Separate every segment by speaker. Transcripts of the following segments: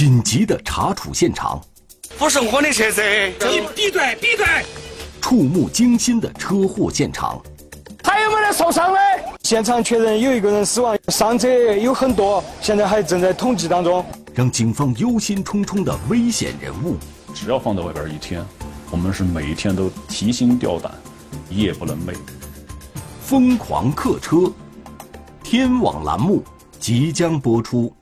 Speaker 1: 紧急的查处现场，
Speaker 2: 不是我的车子，
Speaker 3: 你闭嘴，闭嘴！
Speaker 1: 触目惊心的车祸现场，
Speaker 3: 还有没得受伤的？
Speaker 4: 现场确认有一个人死亡，伤者有很多，现在还正在统计当中。
Speaker 1: 让警方忧心忡忡的危险人物，
Speaker 5: 只要放在外边一天，我们是每一天都提心吊胆，夜不能寐。
Speaker 1: 疯狂客车，天网栏目即将播出。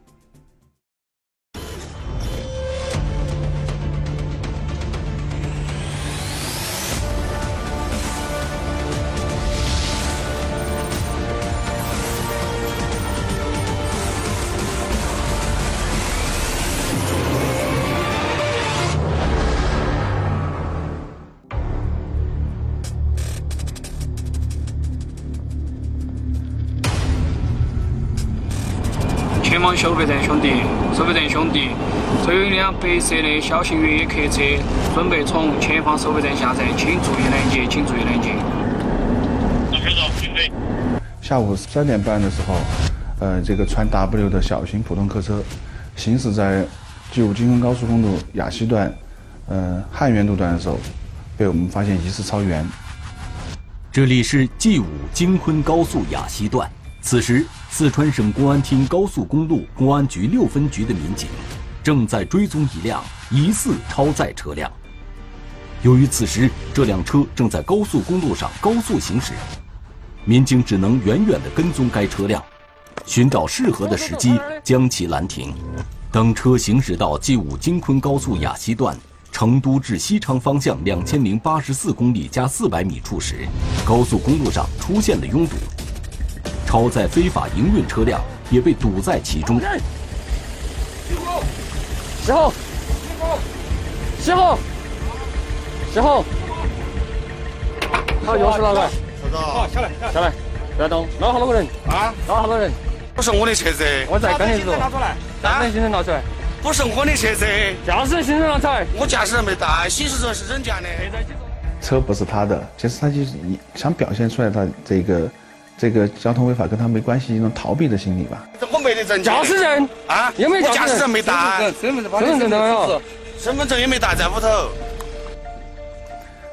Speaker 6: 收费站兄弟，收费站兄弟，这有一辆白色的小型越野客车，准备从前方收费站下站，请注意拦截，请注意拦截。
Speaker 7: 下午三点半的时候，呃，这个川 W 的小型普通客车行驶在 G 五京昆高速公路雅西段，呃汉源路段的时候，被我们发现疑似超员。
Speaker 1: 这里是 G 五京昆高速雅西段，此时四川省公安厅高速公路公安局六分局的民警正在追踪一辆疑似超载车辆。由于此时这辆车正在高速公路上高速行驶，民警只能远远地跟踪该车辆，寻找适合的时机将其拦停。等车行驶到 G 五京昆高速雅西段。成都至西昌方向两千零八十四公里加四百米处时，高速公路上出现了拥堵，超载非法营运车辆也被堵在其中。
Speaker 4: 十号，十号，十号，好，钥匙拿来。
Speaker 3: 好，下来，
Speaker 4: 下来，不要动。哪好多个人？啊，哪好多人？
Speaker 2: 不是我的车子，
Speaker 4: 我在跟你说。
Speaker 3: 拿出来，
Speaker 4: 驾驶行程拿出来。
Speaker 2: 不是我的车子，
Speaker 4: 驾驶行程拿出来。
Speaker 2: 我驾驶证没带，行驶证是人家的。
Speaker 7: 车不是他的，其实他就是想表现出来他这个这个交通违法跟他没关系，一种逃避的心理吧。
Speaker 2: 我没得证
Speaker 4: 驾驶证
Speaker 2: 啊，
Speaker 4: 有没有
Speaker 2: 驾驶证没带，
Speaker 4: 身份证身份证都没有，
Speaker 2: 身份证也没带在屋头。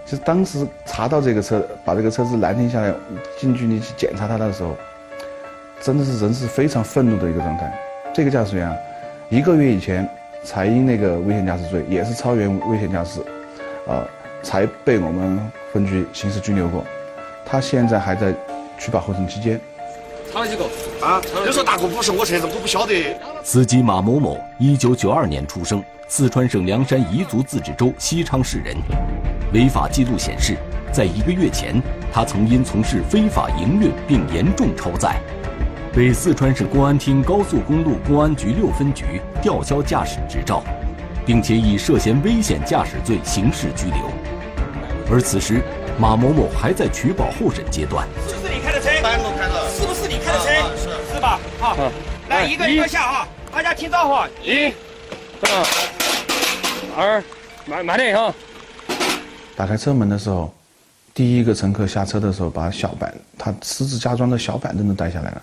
Speaker 7: 就当时查到这个车，把这个车子拦停下来，近距离去检查它的时候，真的是人是非常愤怒的一个状态。这个驾驶员啊。一个月以前才因那个危险驾驶罪，也是超员危险驾驶，啊，才被我们分局刑事拘留过。他现在还在取保候审期间。
Speaker 3: 查了几个？
Speaker 2: 啊，你说大哥不是我车子，我不晓得。
Speaker 1: 司机马某某，一九九二年出生，四川省凉山彝族自治州西昌市人。违法记录显示，在一个月前，他曾因从事非法营运并严重超载。被四川省公安厅高速公路公安局六分局吊销驾驶执照，并且以涉嫌危险驾驶罪刑事拘留。而此时，马某某还在取保候审阶段。
Speaker 3: 是不是你开的车？是不是你开的车？
Speaker 2: 是
Speaker 3: 是吧？好，来一个一个下啊，大家听招呼。一，
Speaker 4: 二，慢慢点哈。
Speaker 7: 打开车门的时候，第一个乘客下车的时候，把小板他私自加装的小板凳都带下来了。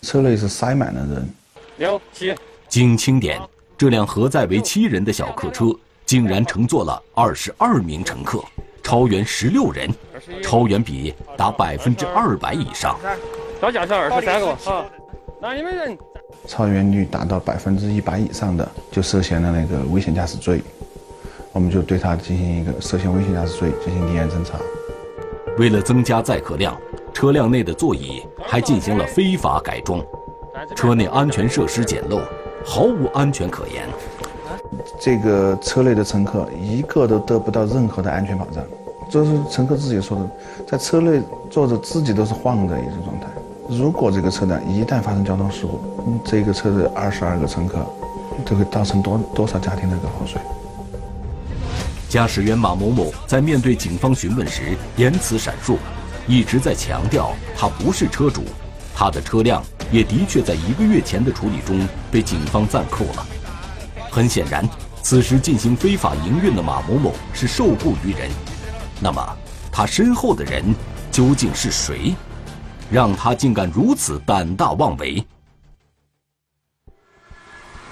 Speaker 7: 车内是塞满了人。
Speaker 4: 六七。
Speaker 1: 经清点，这辆核载为七人的小客车，竟然乘坐了二十二名乘客，超员十六人，超员比达百分之二百以上。
Speaker 4: 高驾驶二十三个。好，那有没有人？
Speaker 7: 超员率达到百分之一百以上的，就涉嫌了那个危险驾驶罪。我们就对他进行一个涉嫌危险驾驶罪进行立案侦查。
Speaker 1: 为了增加载客量。车辆内的座椅还进行了非法改装，车内安全设施简陋，毫无安全可言。
Speaker 7: 这个车内的乘客一个都得不到任何的安全保障，这是乘客自己说的，在车内坐着自己都是晃的一种状态。如果这个车辆一旦发生交通事故，这个车的二十二个乘客，都会造成多多少家庭的一个破碎。
Speaker 1: 驾驶员马某某在面对警方询问时，言辞闪烁。一直在强调他不是车主，他的车辆也的确在一个月前的处理中被警方暂扣了。很显然，此时进行非法营运的马某某是受雇于人。那么，他身后的人究竟是谁，让他竟敢如此胆大妄为？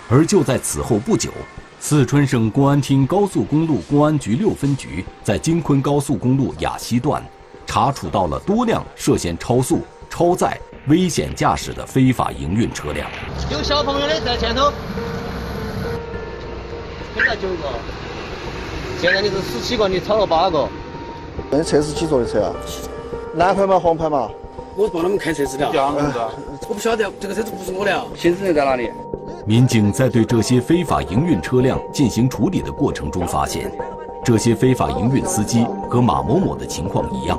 Speaker 1: 而就在此后不久，四川省公安厅高速公路公安局六分局在京昆高速公路雅西段查处到了多辆涉嫌超速、超载、危险驾驶的非法营运车辆。
Speaker 8: 有小朋友的在前头，现在九个，现在你是十七个，你超了八个。
Speaker 9: 那车是几座的车啊？蓝牌嘛？黄牌嘛？
Speaker 3: 我帮他们看车子的。我不晓得这个车子不是我的。行驶证在哪里？
Speaker 1: 民警在对这些非法营运车辆进行处理的过程中发现，这些非法营运司机和马某某的情况一样，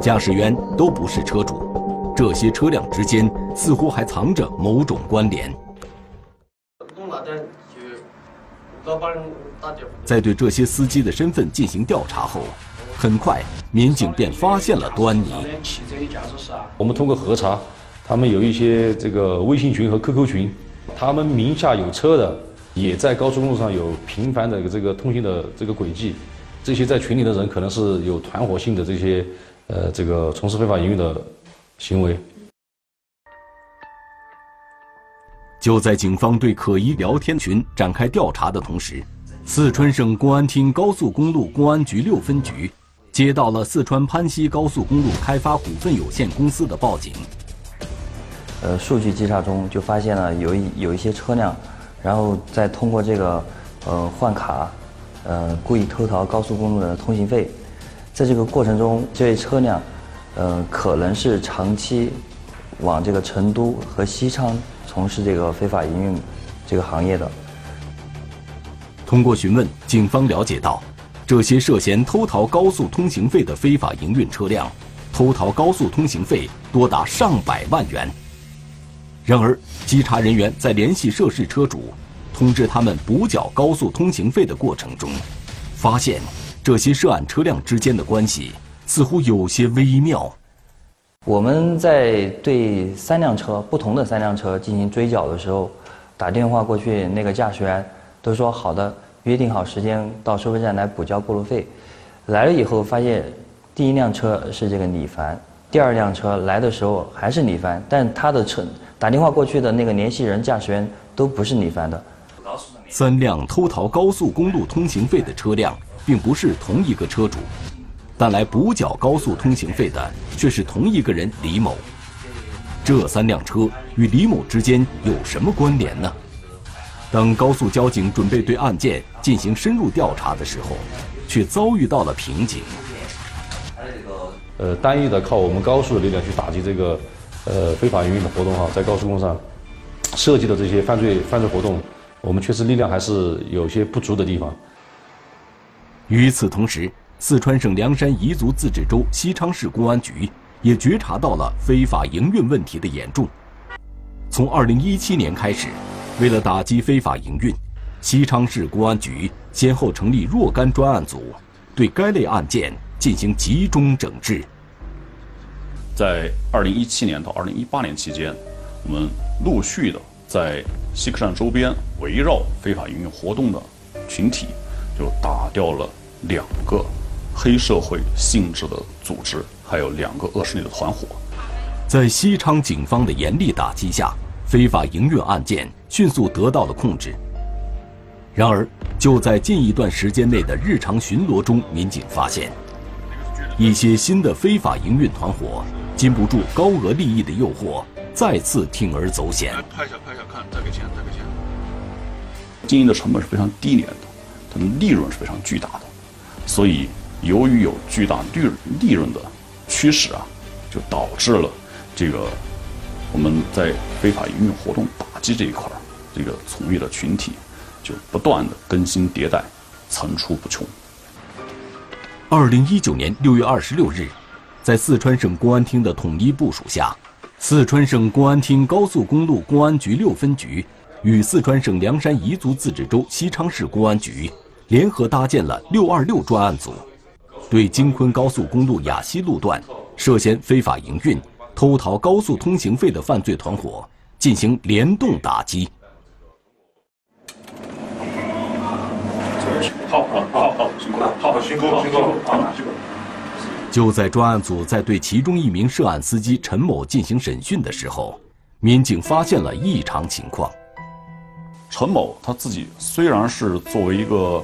Speaker 1: 驾驶员都不是车主，这些车辆之间似乎还藏着某种关联。在对这些司机的身份进行调查后，很快民警便发现了端倪。
Speaker 10: 我们通过核查，他们有一些这个微信群和 QQ 群。他们名下有车的，也在高速公路上有频繁的这个通行的这个轨迹。这些在群里的人可能是有团伙性的这些，呃，这个从事非法营运的行为。
Speaker 1: 就在警方对可疑聊天群展开调查的同时，四川省公安厅高速公路公安局六分局接到了四川攀西高速公路开发股份有限公司的报警。
Speaker 11: 呃，数据稽查中就发现了有一有一些车辆，然后再通过这个呃换卡，呃故意偷逃高速公路的通行费，在这个过程中，这些车辆，呃可能是长期往这个成都和西昌从事这个非法营运这个行业的。
Speaker 1: 通过询问，警方了解到，这些涉嫌偷逃高速通行费的非法营运车辆，偷逃高速通行费多达上百万元。然而，稽查人员在联系涉事车主，通知他们补缴高速通行费的过程中，发现这些涉案车辆之间的关系似乎有些微妙。
Speaker 11: 我们在对三辆车不同的三辆车进行追缴的时候，打电话过去，那个驾驶员都说好的，约定好时间到收费站来补交过路费。来了以后，发现第一辆车是这个李凡，第二辆车来的时候还是李凡，但他的车。打电话过去的那个联系人、驾驶员都不是李凡的。
Speaker 1: 三辆偷逃高速公路通行费的车辆并不是同一个车主，但来补缴高速通行费的却是同一个人李某。这三辆车与李某之间有什么关联呢？当高速交警准备对案件进行深入调查的时候，却遭遇到了瓶颈。
Speaker 10: 呃，单一的靠我们高速的力量去打击这个。呃，非法营运的活动哈，在高速公路上涉及的这些犯罪犯罪活动，我们确实力量还是有些不足的地方。
Speaker 1: 与此同时，四川省凉山彝族自治州西昌市公安局也觉察到了非法营运问题的严重。从2017年开始，为了打击非法营运，西昌市公安局先后成立若干专案组，对该类案件进行集中整治。
Speaker 5: 在二零一七年到二零一八年期间，我们陆续的在西客站周边围绕非法营运活动的群体，就打掉了两个黑社会性质的组织，还有两个恶势力的团伙。
Speaker 1: 在西昌警方的严厉打击下，非法营运案件迅速得到了控制。然而，就在近一段时间内的日常巡逻中，民警发现一些新的非法营运团伙。禁不住高额利益的诱惑，再次铤而走险。
Speaker 5: 拍下拍下看，再给钱再给钱。经营的成本是非常低廉的，它的利润是非常巨大的，所以由于有巨大利利润的驱使啊，就导致了这个我们在非法营运活动打击这一块儿，这个从业的群体就不断的更新迭代，层出不穷。
Speaker 1: 二零一九年六月二十六日。在四川省公安厅的统一部署下，四川省公安厅高速公路公安局六分局与四川省凉山彝族自治州西昌市公安局联合搭建了“六二六”专案组，对京昆高速公路雅西路段涉嫌非法营运、偷逃高速通行费的犯罪团伙进行联动打击。
Speaker 5: 好好好好，辛苦了，好辛苦辛苦好辛苦。
Speaker 1: 就在专案组在对其中一名涉案司机陈某进行审讯的时候，民警发现了异常情况。
Speaker 5: 陈某他自己虽然是作为一个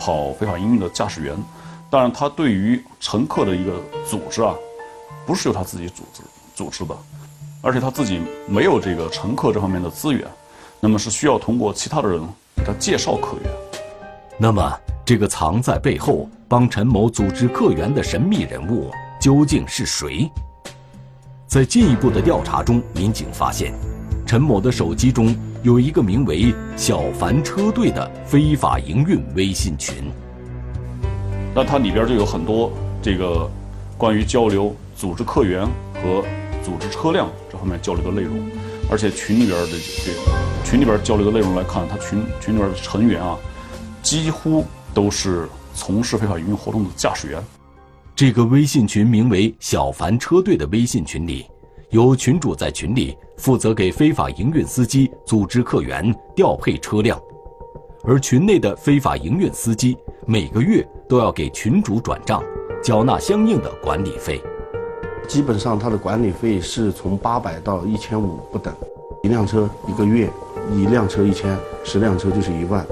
Speaker 5: 跑非法营运的驾驶员，但是他对于乘客的一个组织啊，不是由他自己组织组织的，而且他自己没有这个乘客这方面的资源，那么是需要通过其他的人给他介绍客源。
Speaker 1: 那么，这个藏在背后帮陈某组织客源的神秘人物究竟是谁？在进一步的调查中，民警发现，陈某的手机中有一个名为“小凡车队”的非法营运微信群。
Speaker 5: 那它里边就有很多这个关于交流、组织客源和组织车辆这方面交流的内容，而且群里边的这个群里边交流的内容来看，他群群里边的成员啊，几乎都是从事非法营运活动的驾驶员。
Speaker 1: 这个微信群名为“小凡车队”的微信群里，有群主在群里负责给非法营运司机组织客源、调配车辆，而群内的非法营运司机每个月都要给群主转账，缴纳相应的管理费。
Speaker 7: 基本上，他的管理费是从八百到一千五不等，一辆车一个月，一辆车一千，十辆车就是一万。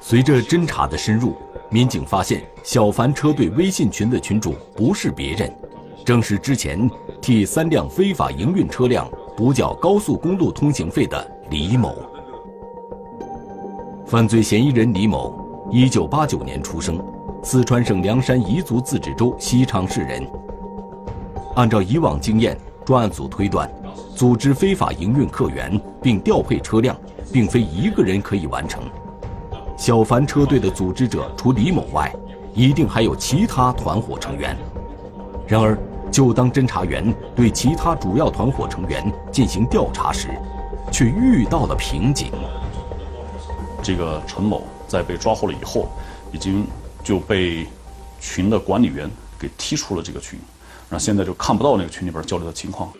Speaker 1: 随着侦查的深入。民警发现，小凡车队微信群的群主不是别人，正是之前替三辆非法营运车辆补缴高速公路通行费的李某。犯罪嫌疑人李某，一九八九年出生，四川省凉山彝族自治州西昌市人。按照以往经验，专案组推断，组织非法营运客源并调配车辆，并非一个人可以完成。小凡车队的组织者除李某外，一定还有其他团伙成员。然而，就当侦查员对其他主要团伙成员进行调查时，却遇到了瓶颈。
Speaker 5: 这个陈某在被抓获了以后，已经就被群的管理员给踢出了这个群，然后现在就看不到那个群里边交流的情况。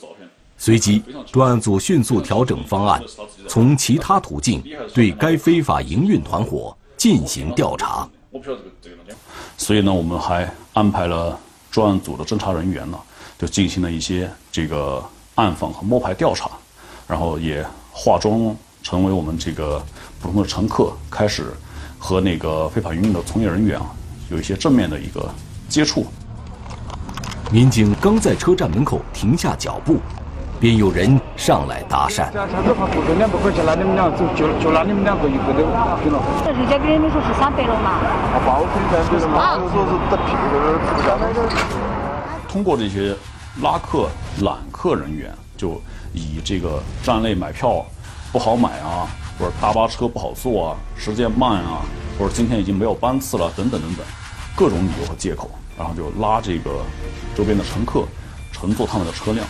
Speaker 1: 随即，专案组迅速调整方案，从其他途径对该非法营运团伙进行调查。
Speaker 5: 所以呢，我们还安排了专案组的侦查人员呢，就进行了一些这个暗访和摸排调查，然后也化妆成为我们这个普通的乘客，开始和那个非法营运的从业人员啊有一些正面的一个接触。
Speaker 1: 民警刚在车站门口停下脚步。便有人上来搭讪。
Speaker 4: 差不多不两百块钱，那你们俩走，就就拿你们两个一个都行了。
Speaker 12: 人家跟你们说是三百了嘛？啊，报
Speaker 9: 出来三百了嘛？我说是得屁的，
Speaker 5: 通过这些拉客揽客人员，就以这个站内买票不好买啊，或者大巴车不好坐啊，时间慢啊，或者今天已经没有班次了等等等等，各种理由和借口，然后就拉这个周边的乘客乘坐他们的车辆。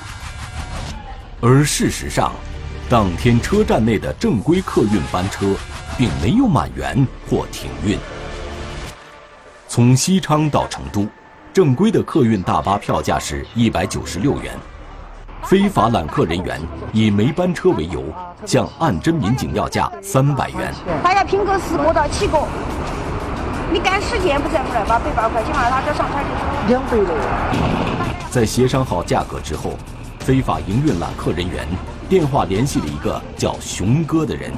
Speaker 1: 而事实上，当天车站内的正规客运班车并没有满员或停运。从西昌到成都，正规的客运大巴票价是一百九十六元。非法揽客人员以没班车为由，向案侦民警要价三百元。
Speaker 12: 大家拼个四个到七个，你赶时间不在乎来把百八块钱嘛，拉着上车就
Speaker 9: 两百了。
Speaker 1: 在协商好价格之后。非法营运揽客人员电话联系了一个叫熊哥的人。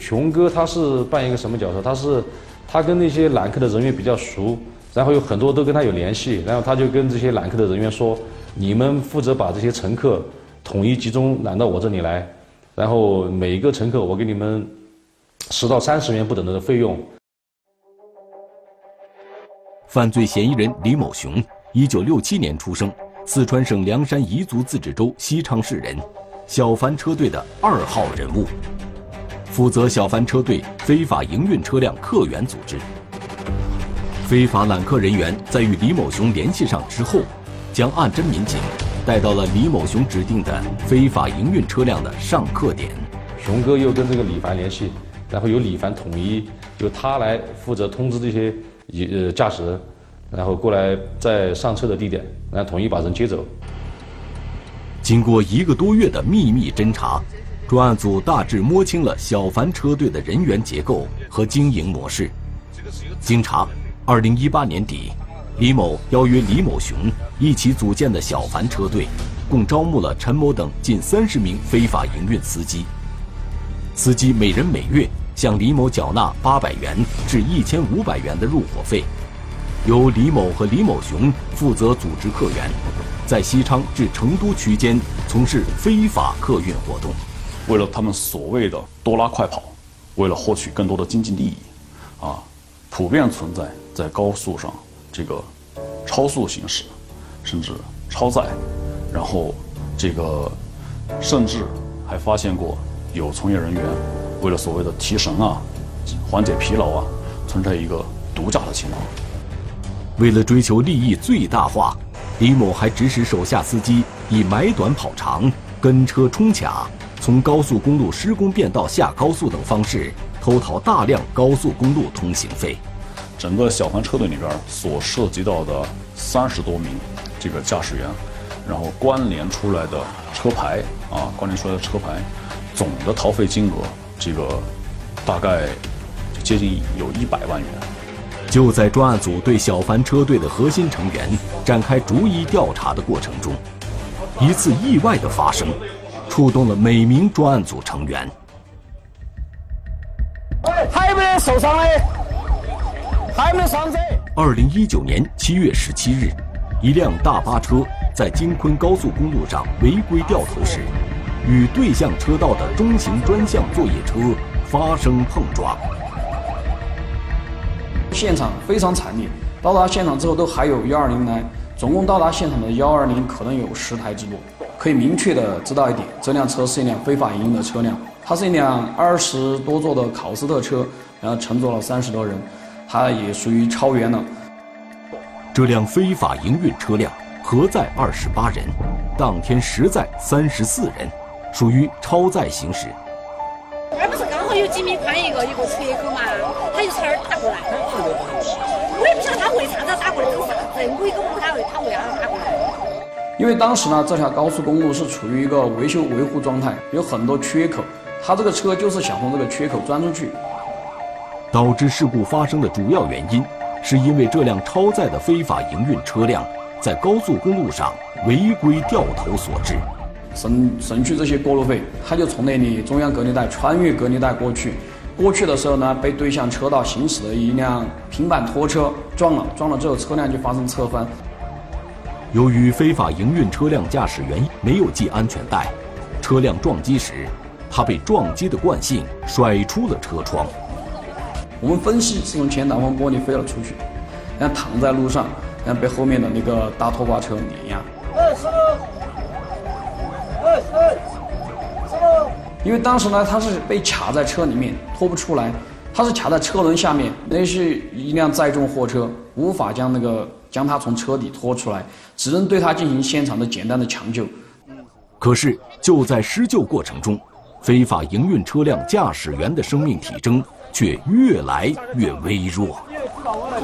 Speaker 10: 熊哥他是扮演一个什么角色？他是他跟那些揽客的人员比较熟，然后有很多都跟他有联系，然后他就跟这些揽客的人员说：“你们负责把这些乘客统一集中揽到我这里来，然后每一个乘客我给你们十到三十元不等的费用。”
Speaker 1: 犯罪嫌疑人李某雄，一九六七年出生。四川省凉山彝族自治州西昌市人，小凡车队的二号人物，负责小凡车队非法营运车辆客源组织。非法揽客人员在与李某雄联系上之后，将案侦民警带到了李某雄指定的非法营运车辆的上客点。
Speaker 10: 熊哥又跟这个李凡联系，然后由李凡统一，由他来负责通知这些呃驾驶人。然后过来在上车的地点，然后统一把人接走。
Speaker 1: 经过一个多月的秘密侦查，专案组大致摸清了小凡车队的人员结构和经营模式。经查，二零一八年底，李某邀约李某雄一起组建的小凡车队，共招募了陈某等近三十名非法营运司机。司机每人每月向李某缴纳八百元至一千五百元的入伙费，由李某和李某雄负责组织客源，在西昌至成都区间从事非法客运活动。
Speaker 5: 为了他们所谓的多拉快跑，为了获取更多的经济利益，啊，普遍存在在高速上这个超速行驶，甚至超载，然后这个甚至还发现过有从业人员为了所谓的提神啊、缓解疲劳啊，存在一个毒驾的情况。
Speaker 1: 为了追求利益最大化，李某还指使手下司机以买短跑长、跟车冲卡。从高速公路施工变道下高速等方式偷逃大量高速公路通行费。
Speaker 5: 整个小凡车队里边所涉及到的三十多名这个驾驶员，然后关联出来的车牌啊，关联出来的车牌，总的逃费金额这个大概接近有一百万元。
Speaker 1: 就在专案组对小凡车队的核心成员展开逐一调查的过程中，一次意外的发生。触动了每名专案组成员。
Speaker 4: 还有没有受伤的？还没有伤者？
Speaker 1: 二零一九年七月十七日，一辆大巴车在京昆高速公路上违规掉头时，与对向车道的中型专项作业车发生碰撞。
Speaker 6: 现场非常惨烈，到达现场之后都还有幺二零来，总共到达现场的幺二零可能有十台之多。可以明确的知道一点，这辆车是一辆非法营运的车辆，它是一辆二十多座的考斯特车，然后乘坐了三十多人，它也属于超员了。
Speaker 1: 这辆非法营运车辆核载二十八人，当天实载三十四人，属于超载行驶。
Speaker 12: 而不是刚好有几米宽一个一个缺口嘛，他就从那儿打过来。我也不晓得他为啥子打过来，这是啥子？我也搞不懂他为他为啥打过来。
Speaker 6: 因为当时呢，这条高速公路是处于一个维修维护状态，有很多缺口，他这个车就是想从这个缺口钻出去。
Speaker 1: 导致事故发生的主要原因，是因为这辆超载的非法营运车辆在高速公路上违规掉头所致。
Speaker 6: 省省去这些过路费，他就从那里中央隔离带穿越隔离带过去，过去的时候呢，被对向车道行驶的一辆平板拖车撞了，撞了之后车辆就发生侧翻。
Speaker 1: 由于非法营运车辆驾驶员没有系安全带，车辆撞击时，他被撞击的惯性甩出了车窗。
Speaker 6: 我们分析是从前挡风玻璃飞了出去，然后躺在路上，然后被后面的那个大拖挂车碾压。因为当时呢，他是被卡在车里面拖不出来，他是卡在车轮下面，那是一辆载重货车，无法将那个。将他从车底拖出来，只能对他进行现场的简单的抢救。
Speaker 1: 可是就在施救过程中，非法营运车辆驾驶员的生命体征却越来越微弱。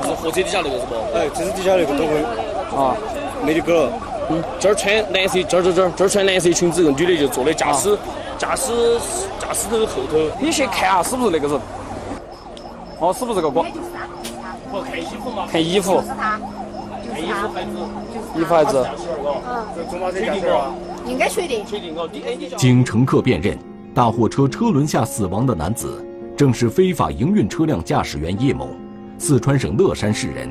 Speaker 3: 是货车底下那个是不？哎，这是底下那个都会啊，没得个。嗯，这儿穿蓝色，这儿这儿这儿这儿穿蓝色裙子，个女的就坐的驾驶驾驶驾驶头后头。你去看下是不是那个人？哦，是不是这个哥？看衣服嘛。看衣服。衣服牌子，衣服牌子，嗯，确定
Speaker 12: 哦，应该确定。确定哦，
Speaker 1: 经乘客辨认，大货车车轮下死亡的男子正是非法营运车辆驾驶员叶某，四川省乐山市人。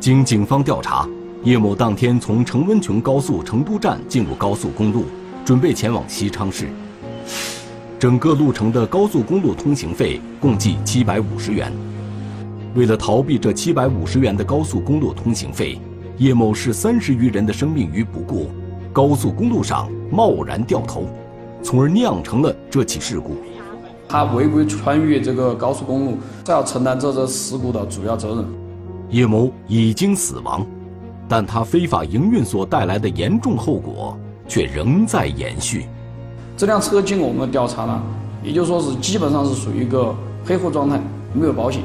Speaker 1: 经警方调查，叶某当天从成温邛高速成都站进入高速公路，准备前往西昌市。整个路程的高速公路通行费共计七百五十元。为了逃避这七百五十元的高速公路通行费，叶某视三十余人的生命于不顾，高速公路上贸然掉头，从而酿成了这起事故。
Speaker 6: 他违规穿越这个高速公路，要承担这次事故的主要责任。
Speaker 1: 叶某已经死亡，但他非法营运所带来的严重后果却仍在延续。
Speaker 6: 这辆车经过我们调查呢，也就说是基本上是属于一个黑户状态，没有保险。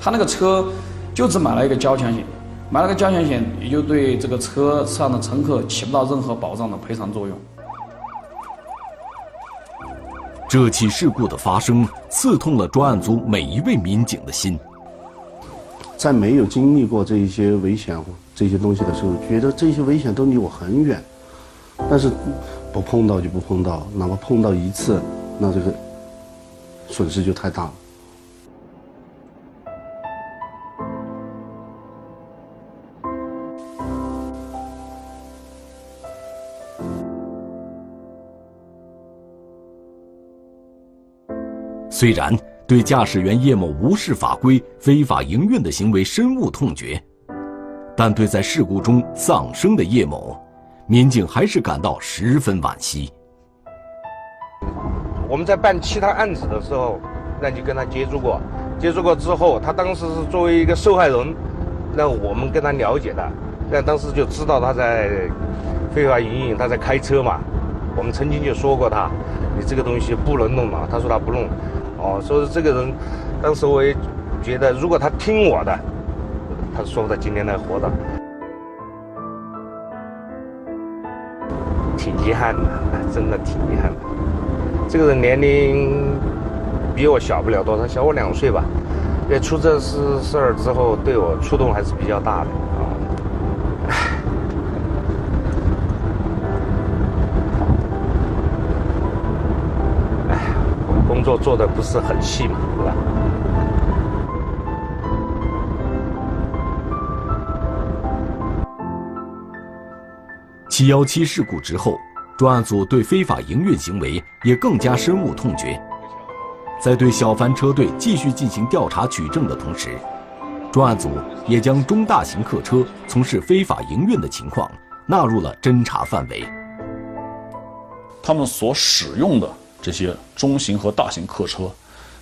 Speaker 6: 他那个车就只买了一个交强险，买了个交强险，也就对这个车上的乘客起不到任何保障的赔偿作用。
Speaker 1: 这起事故的发生，刺痛了专案组每一位民警的心。
Speaker 13: 在没有经历过这一些危险这些东西的时候，觉得这些危险都离我很远，但是不碰到就不碰到，哪怕碰到一次，那这个损失就太大了。
Speaker 1: 虽然对驾驶员叶某无视法规、非法营运的行为深恶痛绝，但对在事故中丧生的叶某，民警还是感到十分惋惜。
Speaker 14: 我们在办其他案子的时候，那就跟他接触过，接触过之后，他当时是作为一个受害人，那我们跟他了解的，那当时就知道他在非法营运，他在开车嘛。我们曾经就说过他，你这个东西不能弄嘛。他说他不弄，哦，所以这个人，当时我也觉得，如果他听我的，他说不到今天来活的，挺遗憾的，真的挺遗憾的。这个人年龄比我小不了多少，小我两岁吧。因为出这事事儿之后，对我触动还是比较大的啊。唉，我工作做的不是很细嘛，对吧？
Speaker 1: 七幺七事故之后，专案组对非法营运行为也更加深恶痛绝。在对小凡车队继续进行调查取证的同时，专案组也将中大型客车从事非法营运的情况纳入了侦查范围。
Speaker 5: 他们所使用的这些中型和大型客车，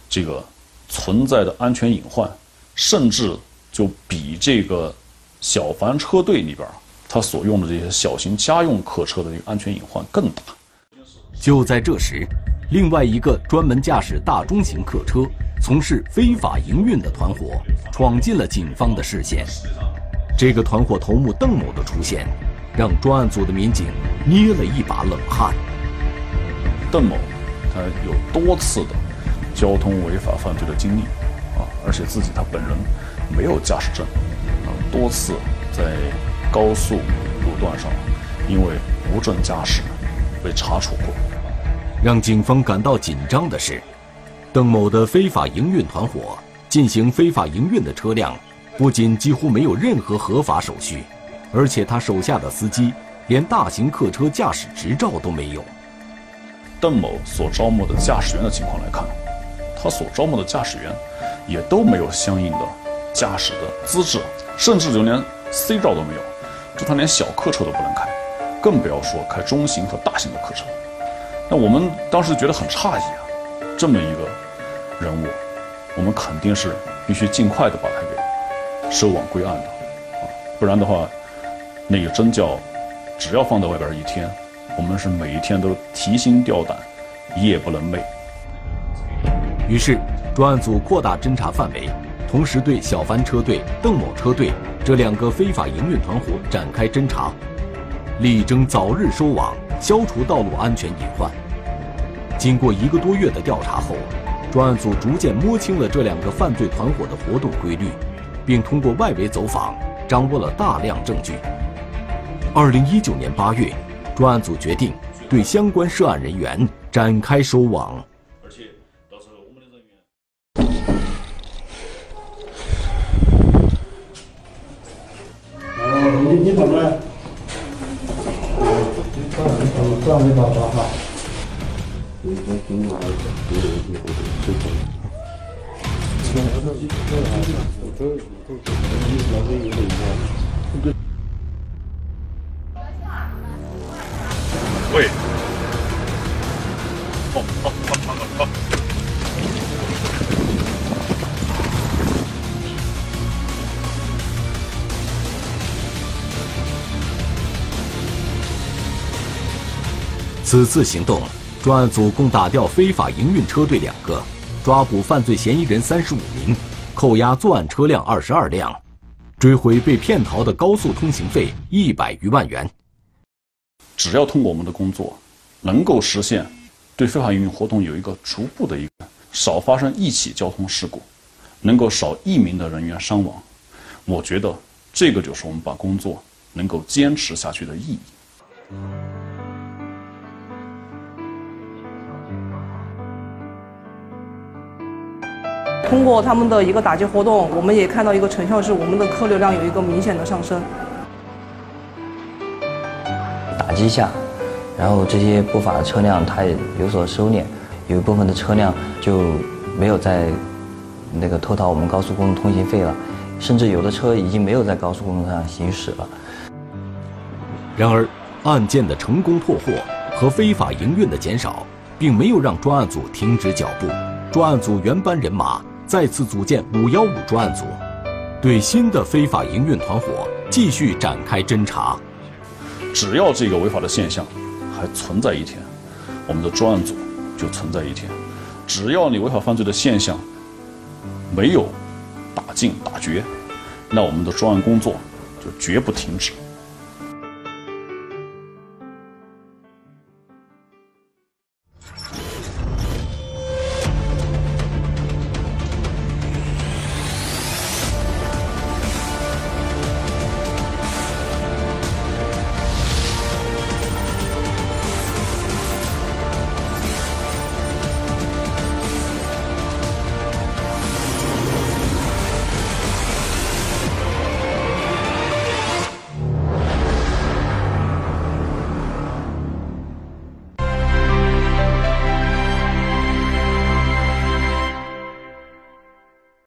Speaker 5: 这个存在的安全隐患，甚至就比这个小凡车队里边他所用的这些小型家用客车的这个安全隐患更大。
Speaker 1: 就在这时，另外一个专门驾驶大中型客车、从事非法营运的团伙闯进了警方的视线。这个团伙头目邓某的出现，让专案组的民警捏了一把冷汗。
Speaker 5: 邓某，他有多次的交通违法犯罪的经历，啊，而且自己他本人没有驾驶证，啊，多次在高速路段上因为无证驾驶被查处过。
Speaker 1: 让警方感到紧张的是，邓某的非法营运团伙进行非法营运的车辆，不仅几乎没有任何合法手续，而且他手下的司机连大型客车驾驶执照都没有。
Speaker 5: 邓某所招募的驾驶员的情况来看，他所招募的驾驶员也都没有相应的驾驶的资质，甚至就连 C 照都没有，就他连小客车都不能开，更不要说开中型和大型的客车。那我们当时觉得很诧异啊，这么一个人物，我们肯定是必须尽快的把他给收网归案的啊，不然的话，那个真叫只要放在外边一天，我们是每一天都提心吊胆，夜不能寐。
Speaker 1: 于是，专案组扩大侦查范围，同时对小帆车队、邓某车队这两个非法营运团伙展开侦查，力争早日收网。消除道路安全隐患。经过一个多月的调查后，专案组逐渐摸清了这两个犯罪团伙的活动规律，并通过外围走访掌握了大量证据。二零一九年八月，专案组决定对相关涉案人员展开收网。
Speaker 5: 而且，到时候我们的人员。
Speaker 15: 你你怎么了？这样没办法哈。
Speaker 5: 喂。
Speaker 1: 此次行动，专案组共打掉非法营运车队两个，抓捕犯罪嫌疑人三十五名，扣押作案车辆二十二辆，追回被骗逃的高速通行费一百余万元。
Speaker 5: 只要通过我们的工作，能够实现对非法营运活动有一个逐步的一个少发生一起交通事故，能够少一名的人员伤亡，我觉得这个就是我们把工作能够坚持下去的意义。
Speaker 16: 过他们的一个打击活动，我们也看到一个成效是我们的客流量有一个明显的上升。
Speaker 11: 打击下，然后这些不法的车辆它也有所收敛，有一部分的车辆就没有在那个偷逃我们高速公路通行费了，甚至有的车已经没有在高速公路上行驶了。
Speaker 1: 然而，案件的成功破获和非法营运的减少，并没有让专案组停止脚步。专案组原班人马再次组建“五幺五”专案组，对新的非法营运团伙继续展开侦查。
Speaker 5: 只要这个违法的现象还存在一天，我们的专案组就存在一天。只要你违法犯罪的现象没有打尽打绝，那我们的专案工作就绝不停止。